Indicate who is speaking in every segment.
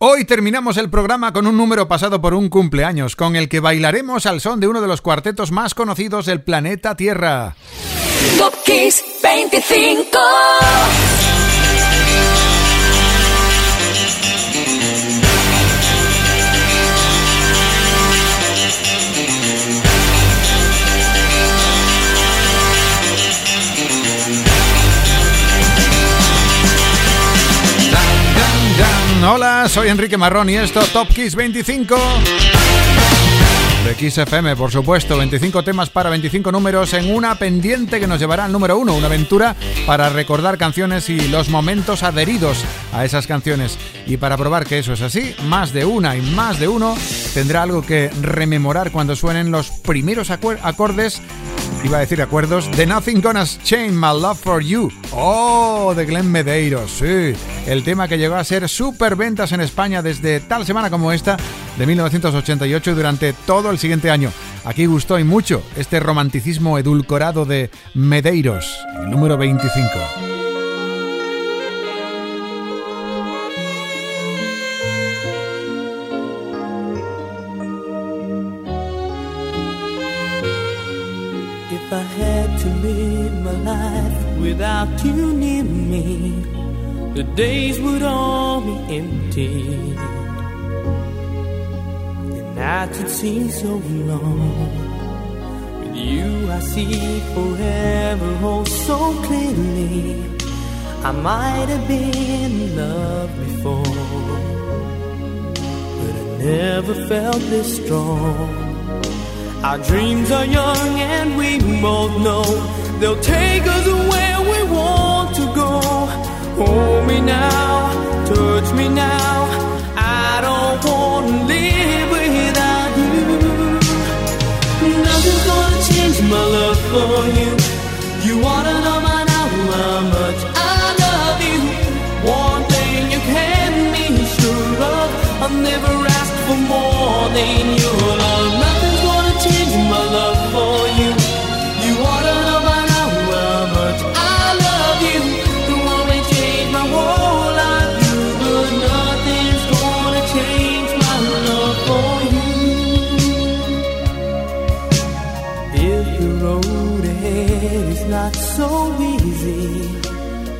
Speaker 1: Hoy terminamos el programa con un número pasado por un cumpleaños, con el que bailaremos al son de uno de los cuartetos más conocidos del planeta Tierra.
Speaker 2: Top Kiss 25
Speaker 1: Hola, soy Enrique Marrón y esto Top Kiss 25 de Kiss FM, por supuesto, 25 temas para 25 números en una pendiente que nos llevará al número 1, una aventura para recordar canciones y los momentos adheridos a esas canciones. Y para probar que eso es así, más de una y más de uno tendrá algo que rememorar cuando suenen los primeros acordes iba a decir acuerdos, de Nothing Gonna Change My Love For You. Oh, de Glenn Medeiros, sí. El tema que llegó a ser super ventas en España desde tal semana como esta de 1988 y durante todo el siguiente año. Aquí gustó y mucho este romanticismo edulcorado de Medeiros, el número 25.
Speaker 3: without you near me, the days would all be empty. Nights would seem so long. With you, I see forever oh so clearly. I might have been in love before, but I never felt this strong. Our dreams are young and we both know they'll take us away want to go. Hold me now, touch me now. My love for you. You wanna know by now how much I love you. One thing you can be sure of, I've never asked for more than your love.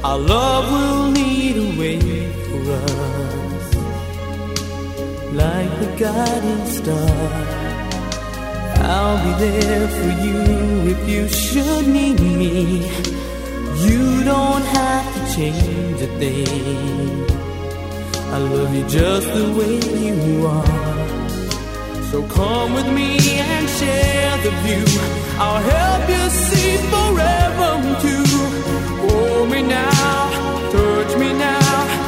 Speaker 3: Our love will lead a way for us, like the guiding star. I'll be there for you if you should need me. You don't have to change a thing. I love you just the way you are. So come with me and share the view. I'll help you see forever too. Hold me now, touch me now.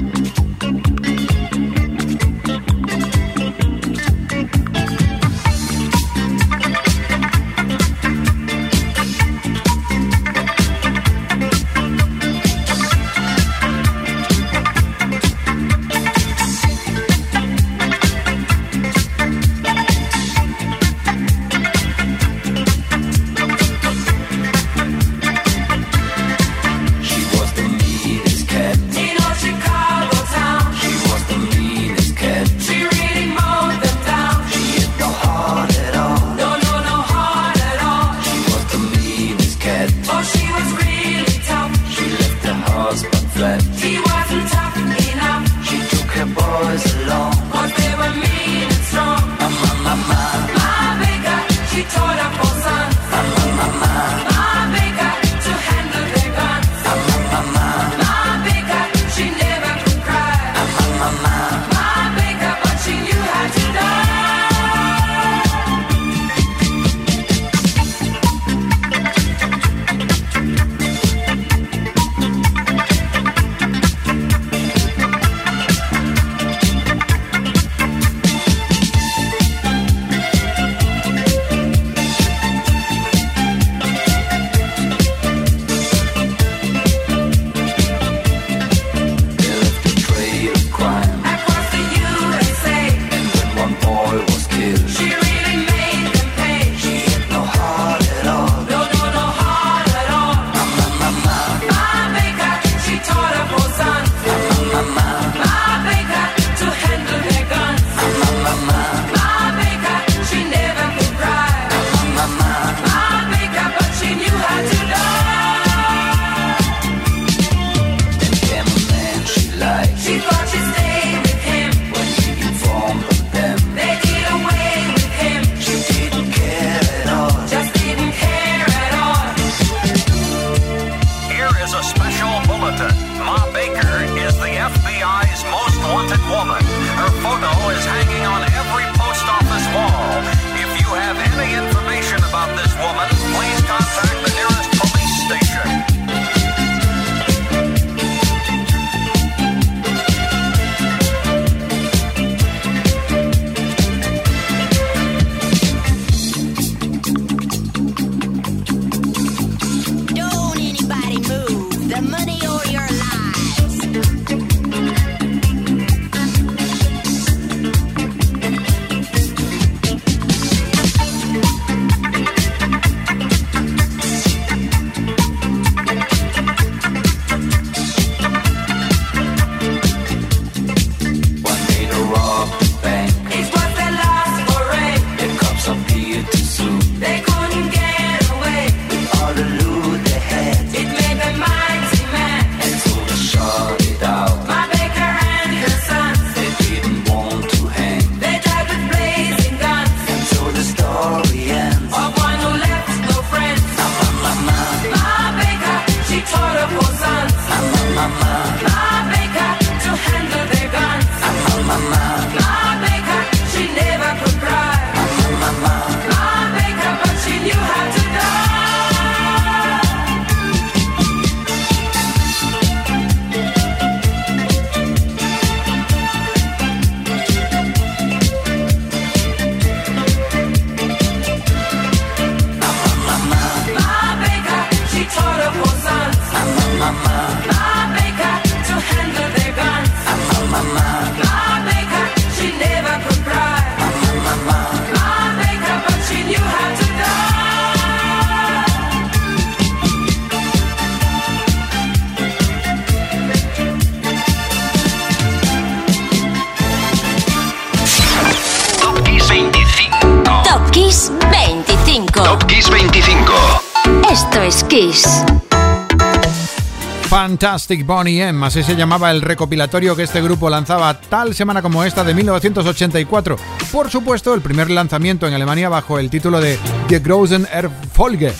Speaker 1: Fantastic Bonnie M, así se llamaba el recopilatorio que este grupo lanzaba tal semana como esta de 1984. Por supuesto, el primer lanzamiento en Alemania bajo el título de The Großen Erfolge.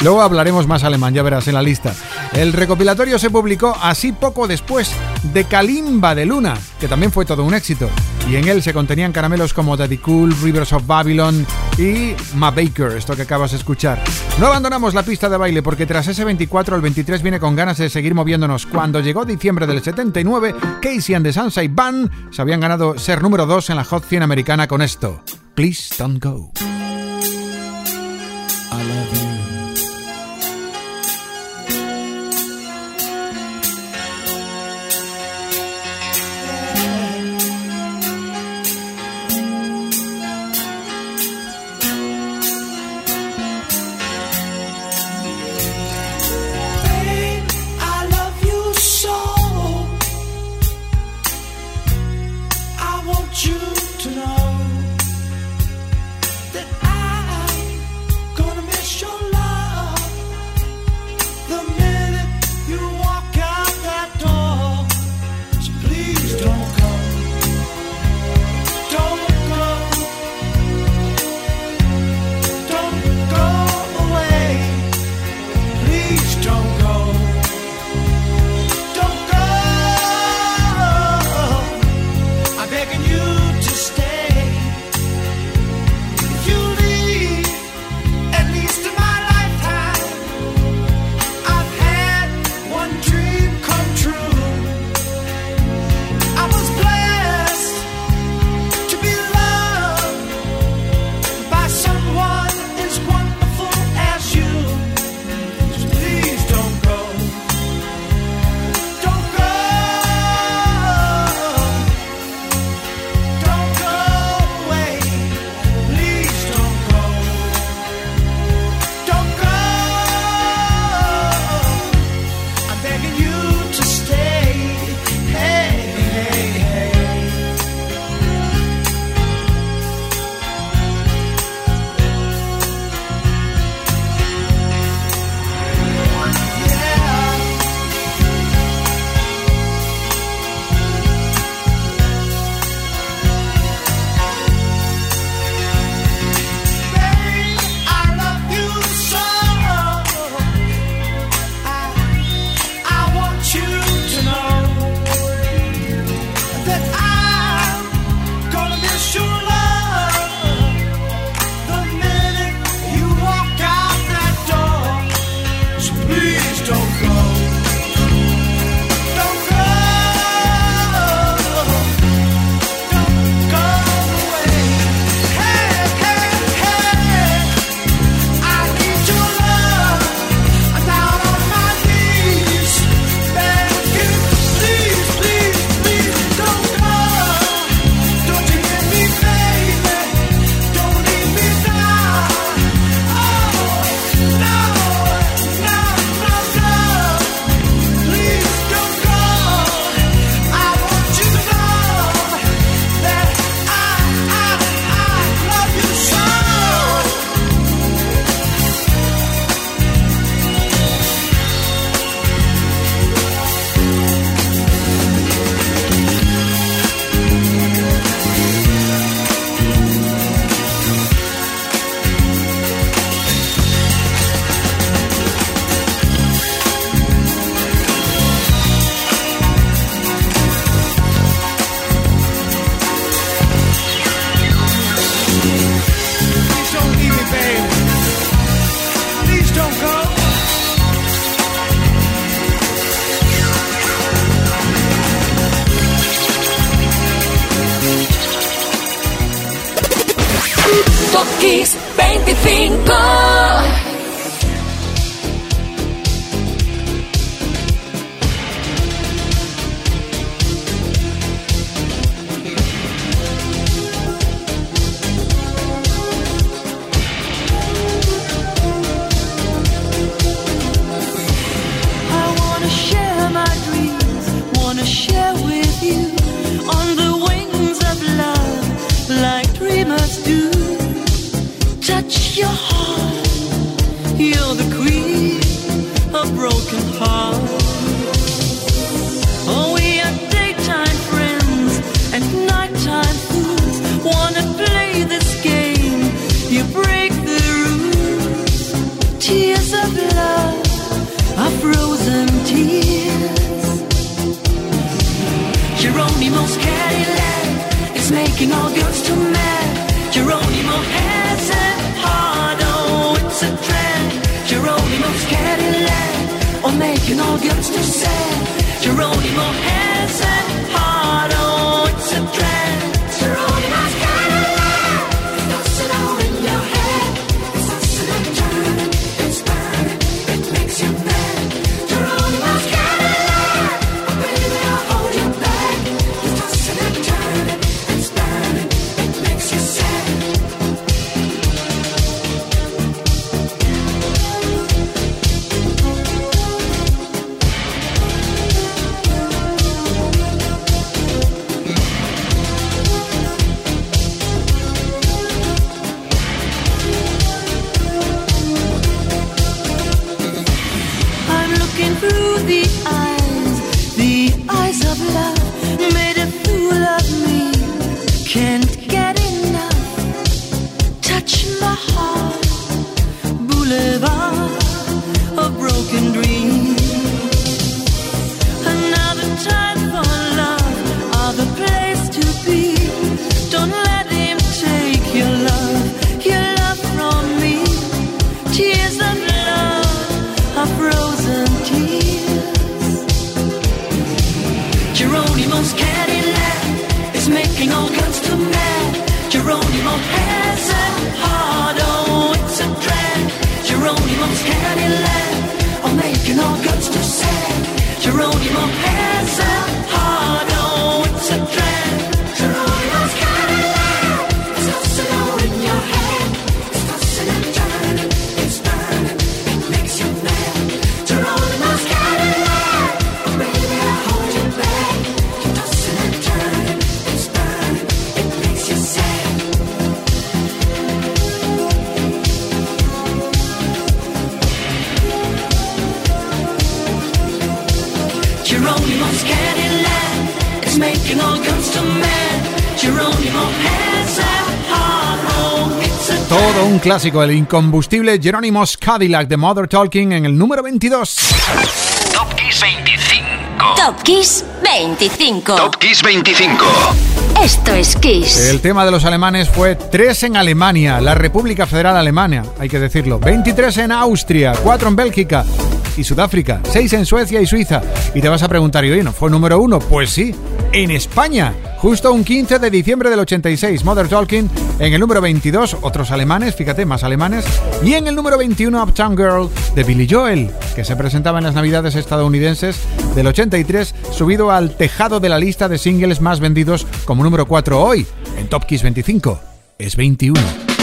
Speaker 1: Luego hablaremos más alemán, ya verás en la lista. El recopilatorio se publicó así poco después de Kalimba de Luna, que también fue todo un éxito. Y en él se contenían caramelos como Daddy Cool, Rivers of Babylon,
Speaker 4: y Ma Baker, esto que acabas de escuchar. No abandonamos la pista de baile porque tras ese 24 el 23 viene con ganas de seguir moviéndonos. Cuando llegó diciembre del 79, Casey and the Sunshine Band se habían ganado ser número 2 en la Hot 100 americana con esto. Please don't go.
Speaker 5: is making all girls too mad. Geronimo has
Speaker 3: a hard, oh, it's a trend. Geronimo's Cadillac, or making all girls too sad. Geronimo has a
Speaker 1: hard. Un clásico, el incombustible Jerónimos Cadillac de Mother Talking en el número 22.
Speaker 6: Top Kiss 25.
Speaker 7: Top Kiss 25.
Speaker 6: Top Kiss 25.
Speaker 7: Esto es Kiss.
Speaker 1: El tema de los alemanes fue 3 en Alemania, la República Federal Alemana, hay que decirlo. 23 en Austria, 4 en Bélgica y Sudáfrica, 6 en Suecia y Suiza. Y te vas a preguntar, ¿y oye, no fue número 1? Pues sí, en España. Justo un 15 de diciembre del 86, Mother Talking. En el número 22, otros alemanes, fíjate, más alemanes. Y en el número 21, Uptown Girl de Billy Joel, que se presentaba en las navidades estadounidenses del 83, subido al tejado de la lista de singles más vendidos como número 4 hoy, en Top Kiss 25. Es 21.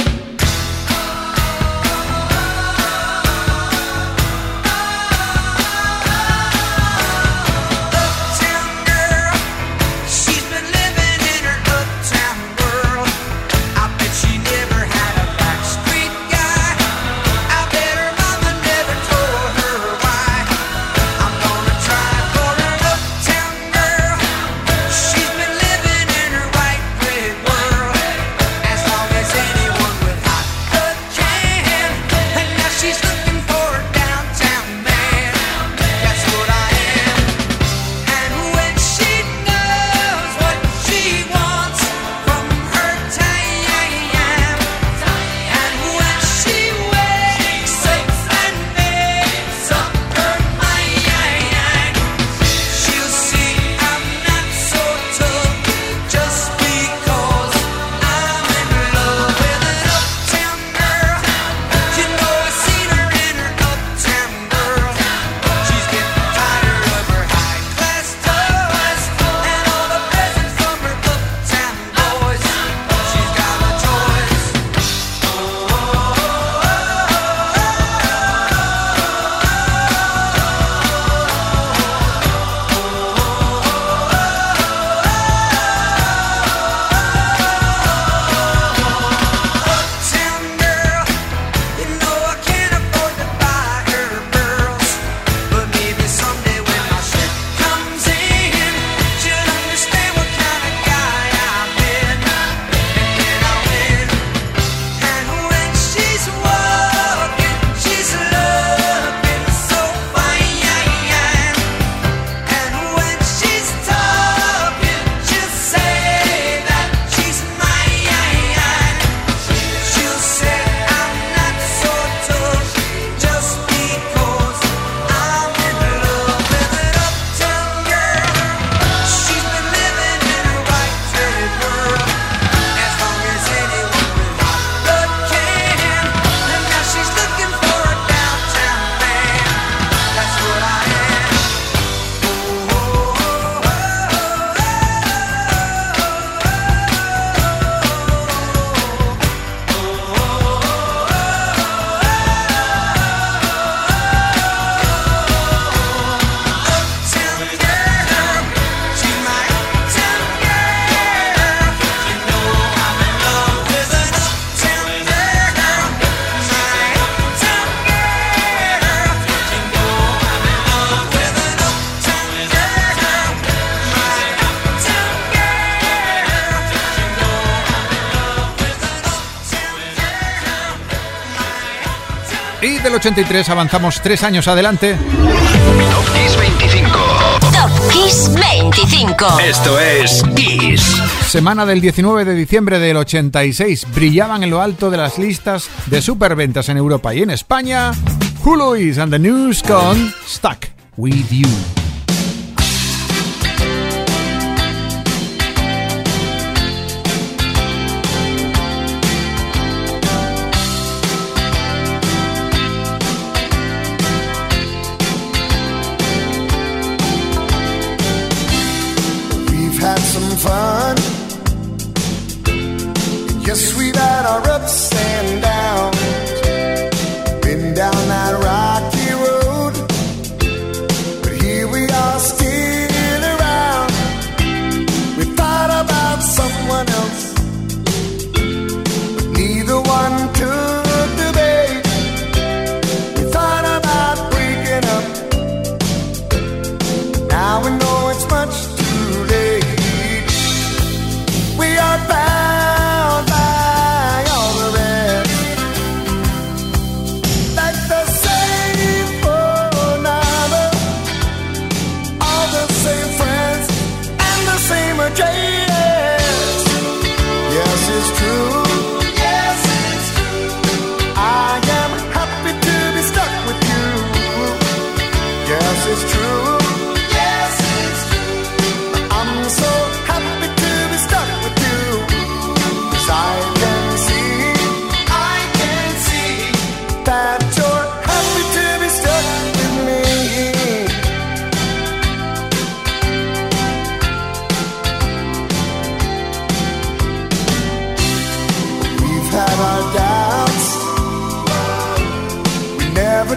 Speaker 1: 83 avanzamos tres años adelante.
Speaker 6: Top Kiss 25.
Speaker 7: Top Kiss 25.
Speaker 6: Esto es Kiss.
Speaker 1: Semana del 19 de diciembre del 86. Brillaban en lo alto de las listas de superventas en Europa y en España. Who Luis and the News con Stuck With You.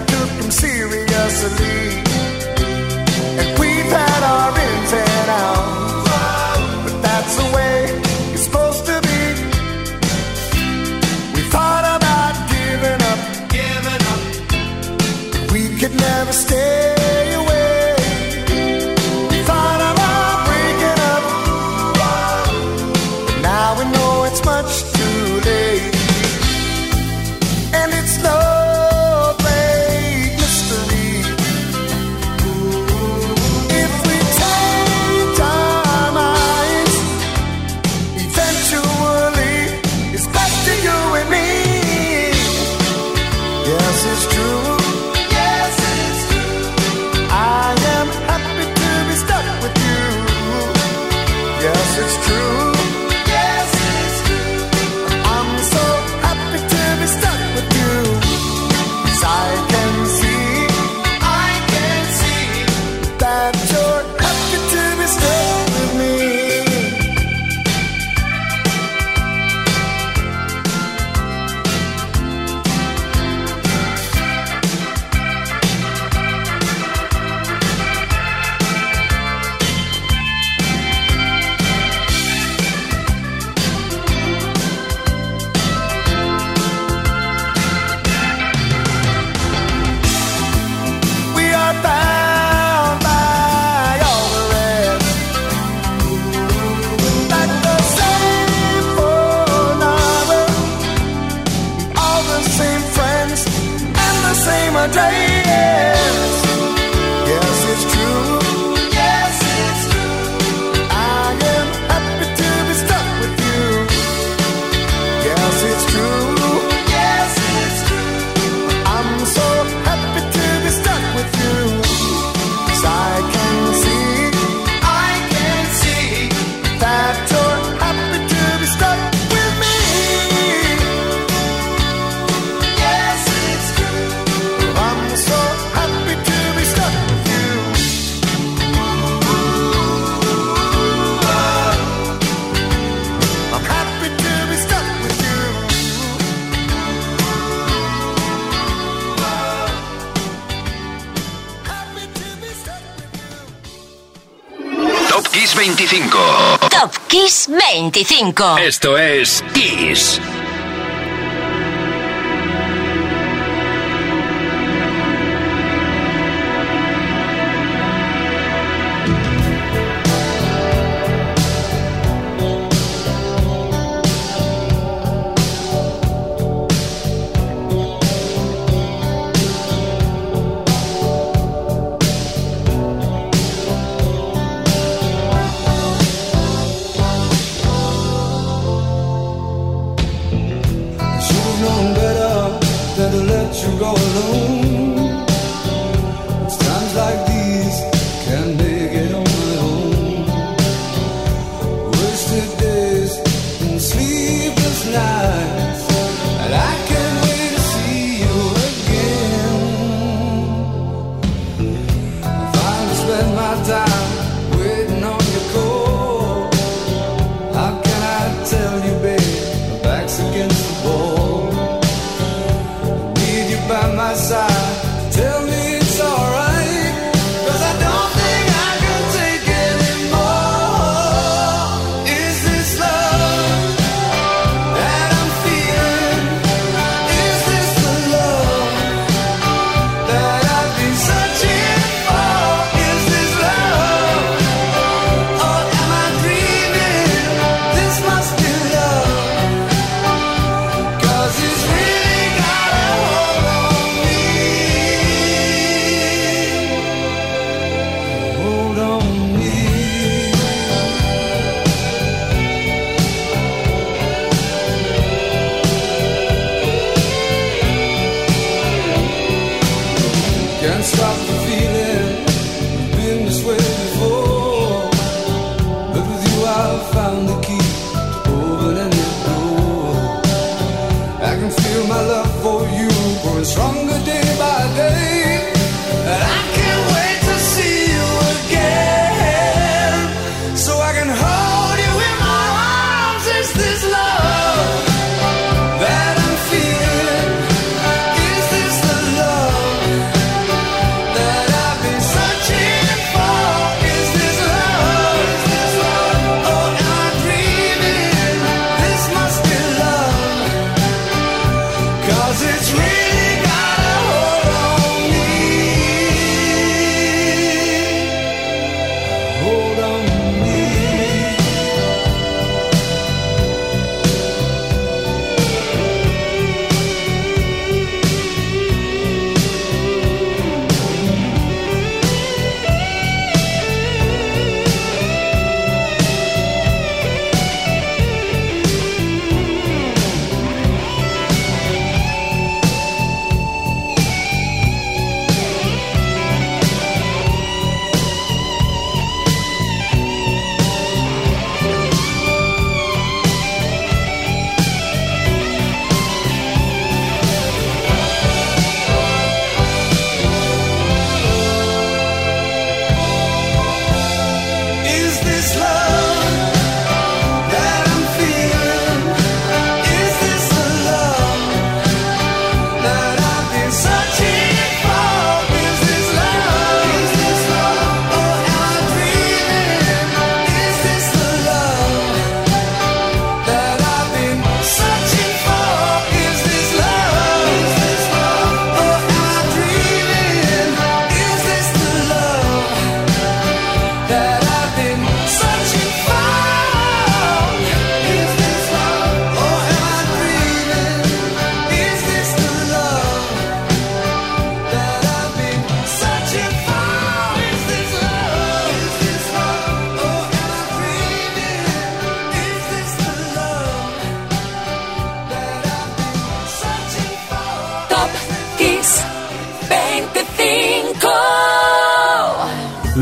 Speaker 8: took him seriously. And we've had our
Speaker 6: Esto es Kiss.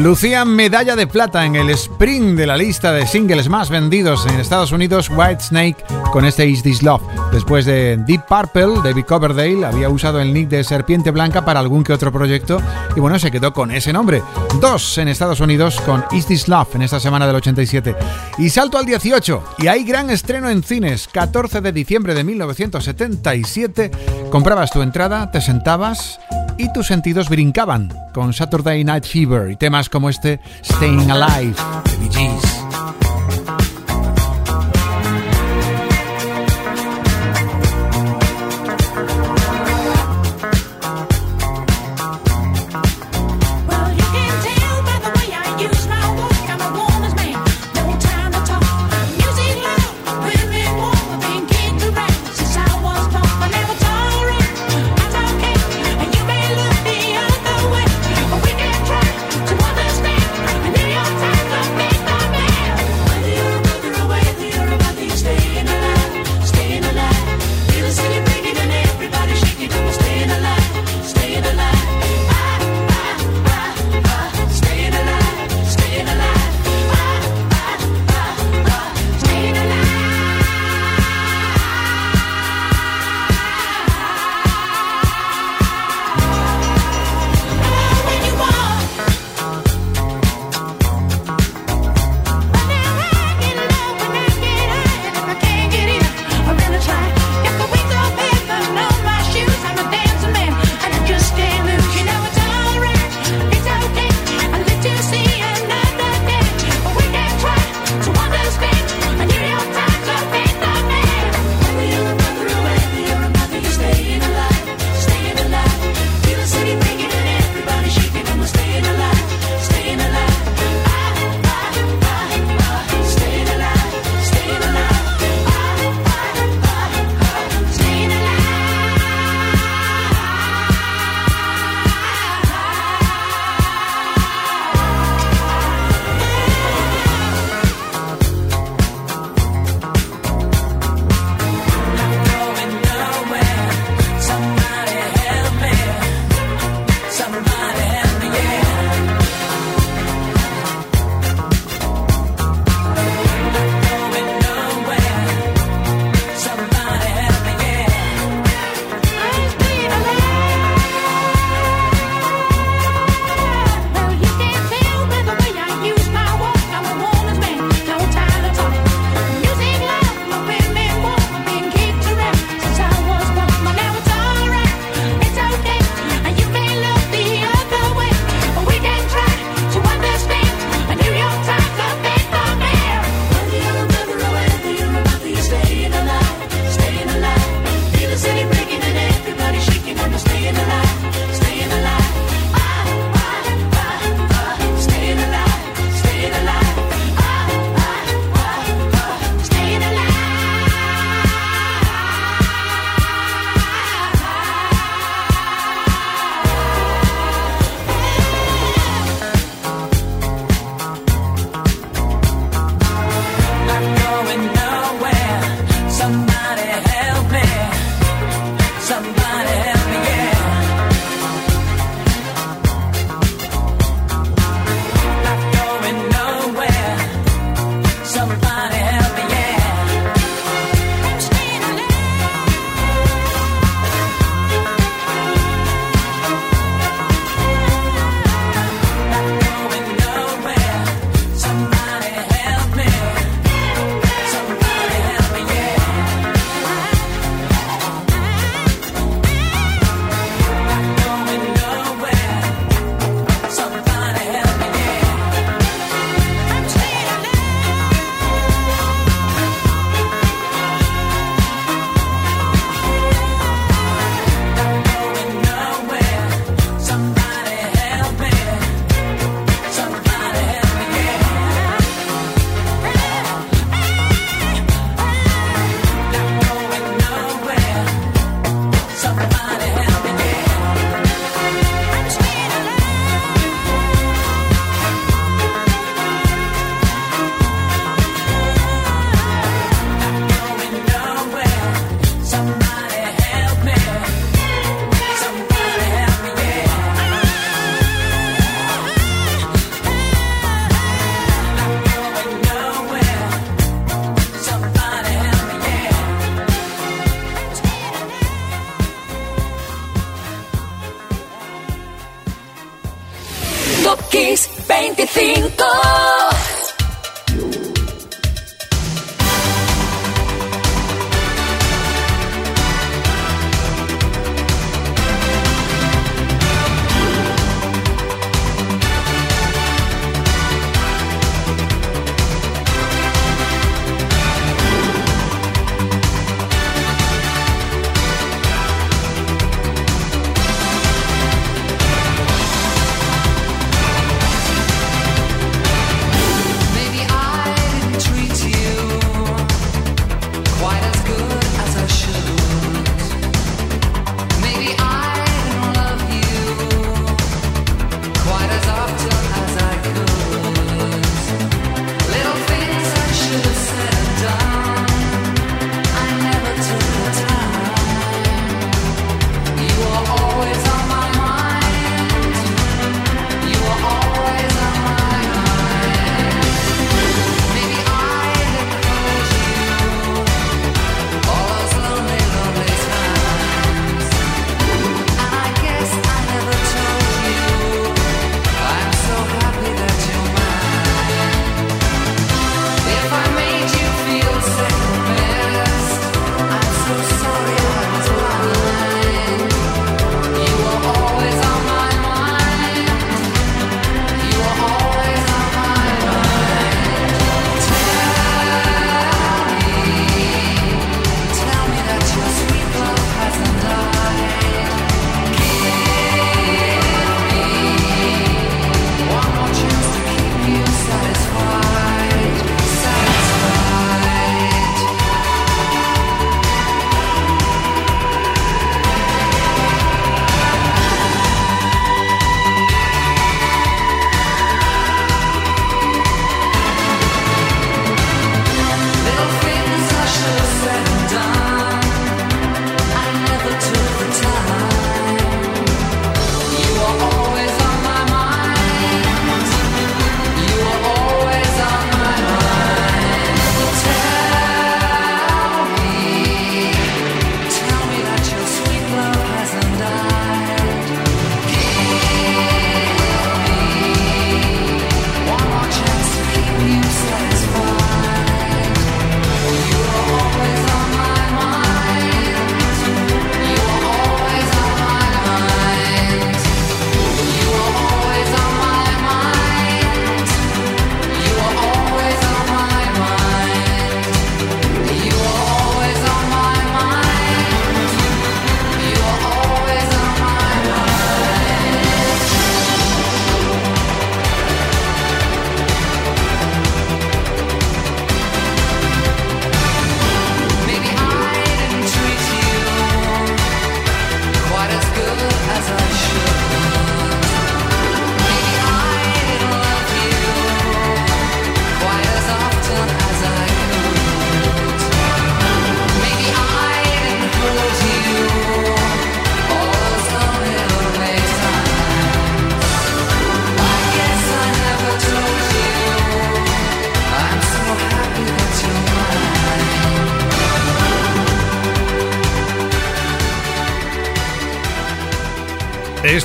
Speaker 1: Lucía medalla de plata en el sprint de la lista de singles más vendidos en Estados Unidos, White Snake, con este Is This Love. Después de Deep Purple, David Coverdale había usado el nick de Serpiente Blanca para algún que otro proyecto y bueno, se quedó con ese nombre. Dos en Estados Unidos con Is This Love en esta semana del 87. Y salto al 18, y hay gran estreno en cines, 14 de diciembre de 1977. Comprabas tu entrada, te sentabas y tus sentidos brincaban con Saturday Night Fever y temas como este Staying Alive de Bee.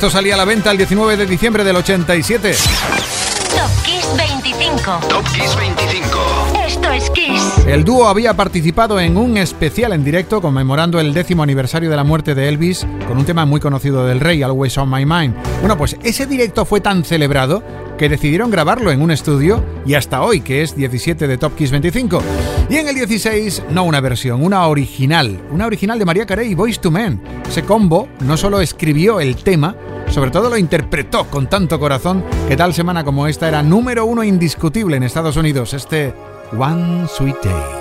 Speaker 1: Esto salía a la venta el 19 de diciembre del 87.
Speaker 7: Top Kiss 25.
Speaker 6: Top Kiss 25.
Speaker 7: Esto es Kiss.
Speaker 1: El dúo había participado en un especial en directo conmemorando el décimo aniversario de la muerte de Elvis con un tema muy conocido del rey, Always on My Mind. Bueno, pues ese directo fue tan celebrado que decidieron grabarlo en un estudio y hasta hoy, que es 17 de Top Kiss 25. Y en el 16, no una versión, una original, una original de María Carey y Boys to Men. Ese combo no solo escribió el tema, sobre todo lo interpretó con tanto corazón que tal semana como esta era número uno indiscutible en Estados Unidos, este One Sweet Day.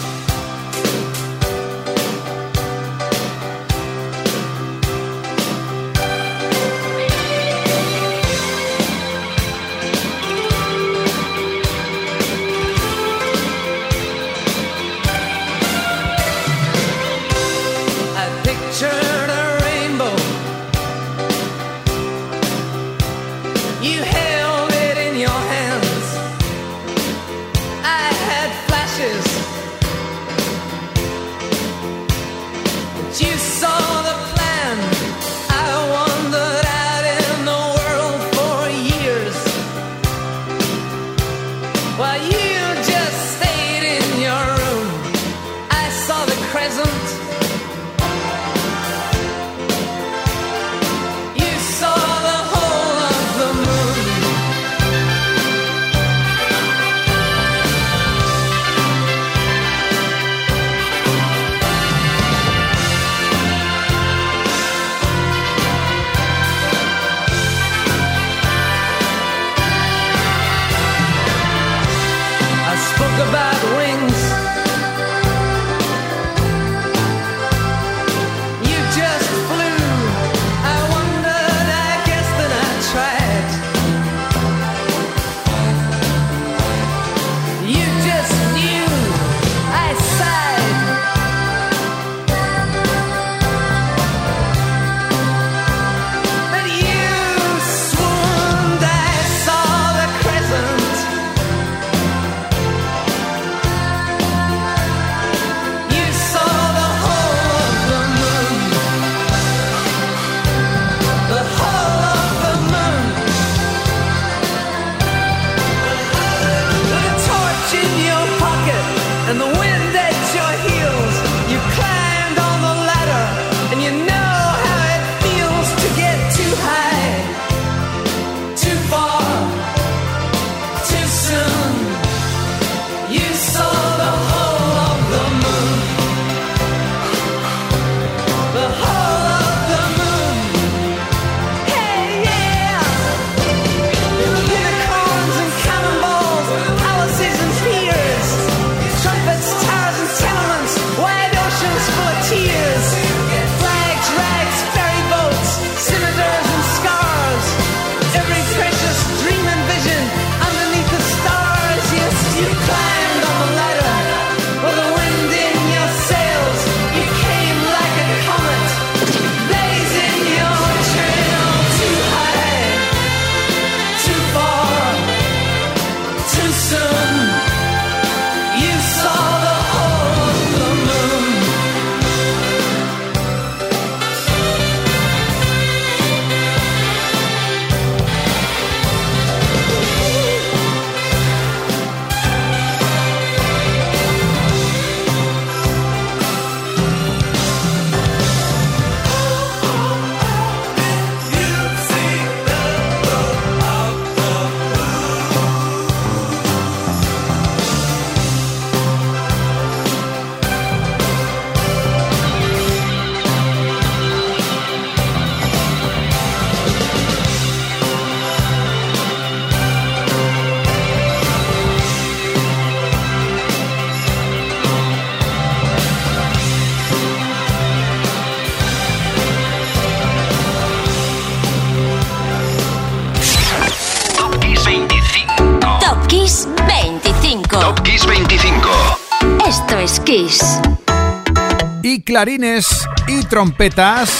Speaker 1: Clarines y trompetas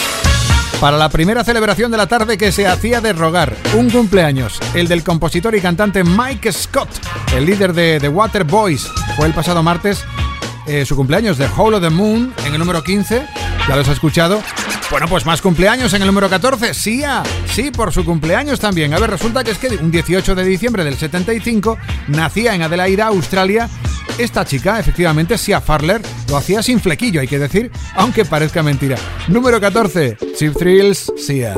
Speaker 1: para la primera celebración de la tarde que se hacía de rogar. Un cumpleaños, el del compositor y cantante Mike Scott, el líder de The Water Boys. Fue el pasado martes eh, su cumpleaños de Hole of the Moon en el número 15. Ya los ha escuchado. Bueno, pues más cumpleaños en el número 14. Sia, sí, por su cumpleaños también. A ver, resulta que es que un 18 de diciembre del 75 nacía en Adelaida, Australia, esta chica, efectivamente, Sia Farler, lo hacía sin flequillo, hay que decir, aunque parezca mentira. Número 14, Chip Thrills, Sia.